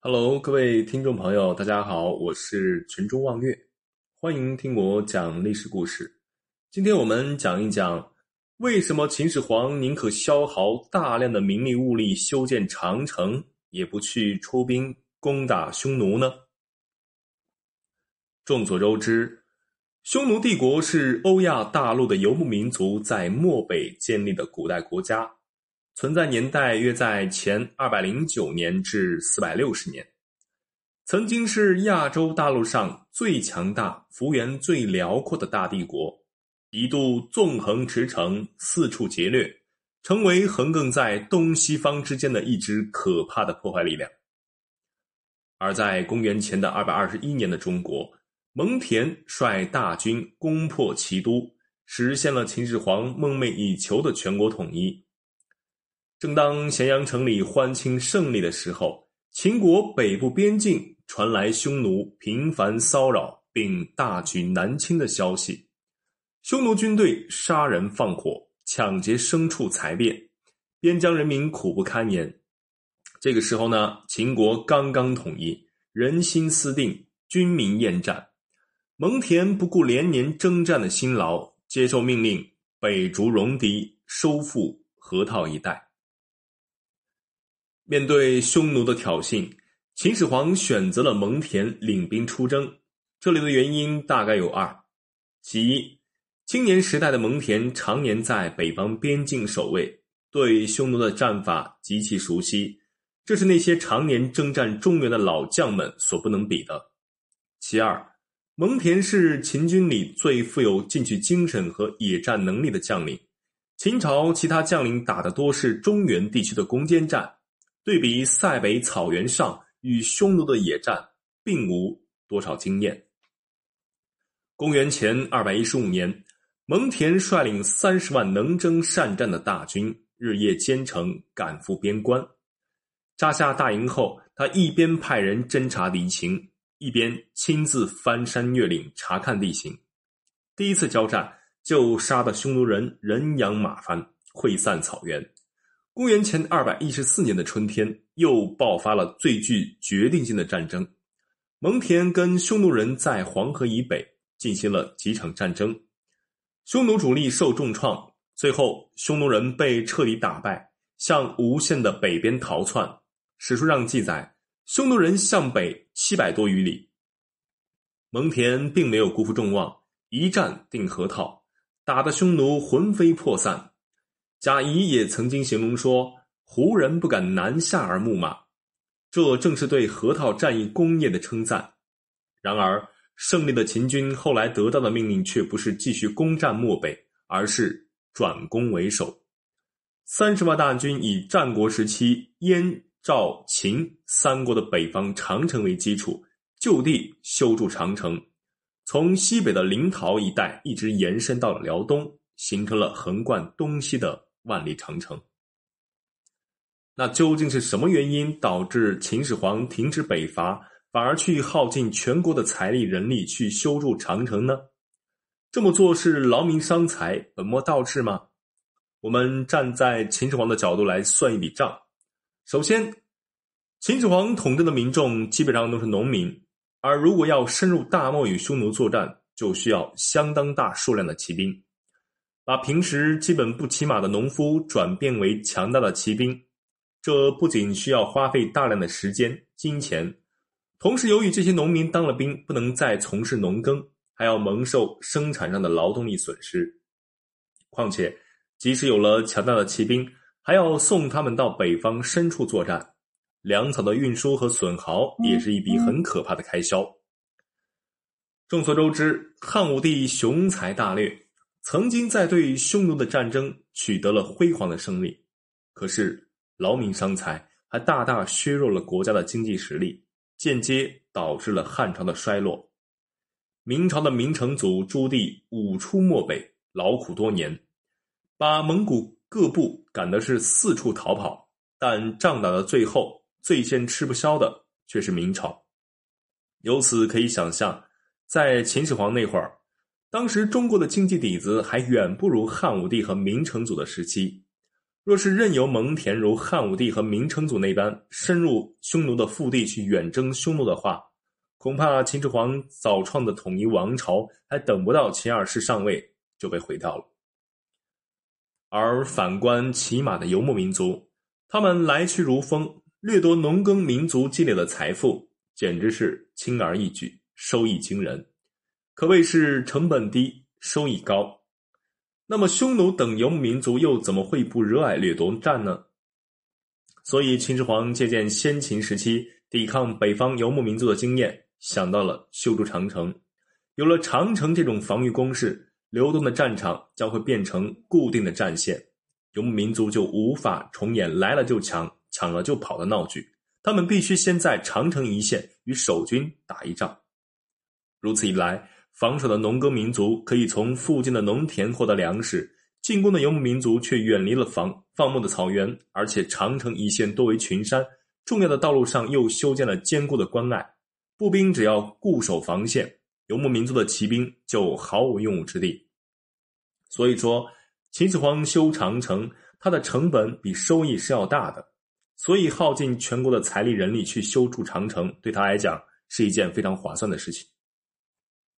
Hello，各位听众朋友，大家好，我是群中望月，欢迎听我讲历史故事。今天我们讲一讲，为什么秦始皇宁可消耗大量的民力物力修建长城，也不去出兵攻打匈奴呢？众所周知，匈奴帝国是欧亚大陆的游牧民族在漠北建立的古代国家。存在年代约在前二百零九年至四百六十年，曾经是亚洲大陆上最强大、幅员最辽阔的大帝国，一度纵横驰骋，四处劫掠，成为横亘在东西方之间的一支可怕的破坏力量。而在公元前的二百二十一年的中国，蒙恬率大军攻破齐都，实现了秦始皇梦寐以求的全国统一。正当咸阳城里欢庆胜利的时候，秦国北部边境传来匈奴频繁骚扰并大举南侵的消息。匈奴军队杀人放火，抢劫牲畜财变，边疆人民苦不堪言。这个时候呢，秦国刚刚统一，人心思定，军民厌战。蒙恬不顾连年征战的辛劳，接受命令，北逐戎狄，收复河套一带。面对匈奴的挑衅，秦始皇选择了蒙恬领兵出征。这里的原因大概有二：其一，青年时代的蒙恬常年在北方边境守卫，对匈奴的战法极其熟悉，这是那些常年征战中原的老将们所不能比的；其二，蒙恬是秦军里最富有进取精神和野战能力的将领。秦朝其他将领打的多是中原地区的攻坚战。对比塞北草原上与匈奴的野战，并无多少经验。公元前二百一十五年，蒙恬率领三十万能征善战的大军，日夜兼程赶赴边关。扎下大营后，他一边派人侦察敌情，一边亲自翻山越岭查看地形。第一次交战，就杀得匈奴人人仰马翻，溃散草原。公元前二百一十四年的春天，又爆发了最具决定性的战争。蒙恬跟匈奴人在黄河以北进行了几场战争，匈奴主力受重创，最后匈奴人被彻底打败，向吴县的北边逃窜。史书上记载，匈奴人向北七百多余里。蒙恬并没有辜负众望，一战定河套，打得匈奴魂飞魄散。贾谊也曾经形容说：“胡人不敢南下而牧马。”这正是对河套战役功业的称赞。然而，胜利的秦军后来得到的命令却不是继续攻占漠北，而是转攻为守。三十万大军以战国时期燕、赵、秦三国的北方长城为基础，就地修筑长城，从西北的临洮一带一直延伸到了辽东，形成了横贯东西的。万里长城，那究竟是什么原因导致秦始皇停止北伐，反而去耗尽全国的财力人力去修筑长城呢？这么做是劳民伤财、本末倒置吗？我们站在秦始皇的角度来算一笔账。首先，秦始皇统治的民众基本上都是农民，而如果要深入大漠与匈奴作战，就需要相当大数量的骑兵。把平时基本不骑马的农夫转变为强大的骑兵，这不仅需要花费大量的时间、金钱，同时由于这些农民当了兵不能再从事农耕，还要蒙受生产上的劳动力损失。况且，即使有了强大的骑兵，还要送他们到北方深处作战，粮草的运输和损耗也是一笔很可怕的开销。众所周知，汉武帝雄才大略。曾经在对匈奴的战争取得了辉煌的胜利，可是劳民伤财，还大大削弱了国家的经济实力，间接导致了汉朝的衰落。明朝的明成祖朱棣五出漠北，劳苦多年，把蒙古各部赶的是四处逃跑，但仗打到最后，最先吃不消的却是明朝。由此可以想象，在秦始皇那会儿。当时中国的经济底子还远不如汉武帝和明成祖的时期，若是任由蒙恬如汉武帝和明成祖那般深入匈奴的腹地去远征匈奴的话，恐怕秦始皇早创的统一王朝还等不到秦二世上位就被毁掉了。而反观骑马的游牧民族，他们来去如风，掠夺农耕民族积累的财富，简直是轻而易举，收益惊人，可谓是成本低，收益高。那么，匈奴等游牧民族又怎么会不热爱掠夺战呢？所以，秦始皇借鉴先秦时期抵抗北方游牧民族的经验，想到了修筑长城。有了长城这种防御工事，流动的战场将会变成固定的战线，游牧民族就无法重演来了就抢、抢了就跑的闹剧。他们必须先在长城一线与守军打一仗。如此一来。防守的农耕民族可以从附近的农田获得粮食，进攻的游牧民族却远离了防放牧的草原，而且长城一线多为群山，重要的道路上又修建了坚固的关隘，步兵只要固守防线，游牧民族的骑兵就毫无用武之地。所以说，秦始皇修长城，它的成本比收益是要大的，所以耗尽全国的财力人力去修筑长城，对他来讲是一件非常划算的事情。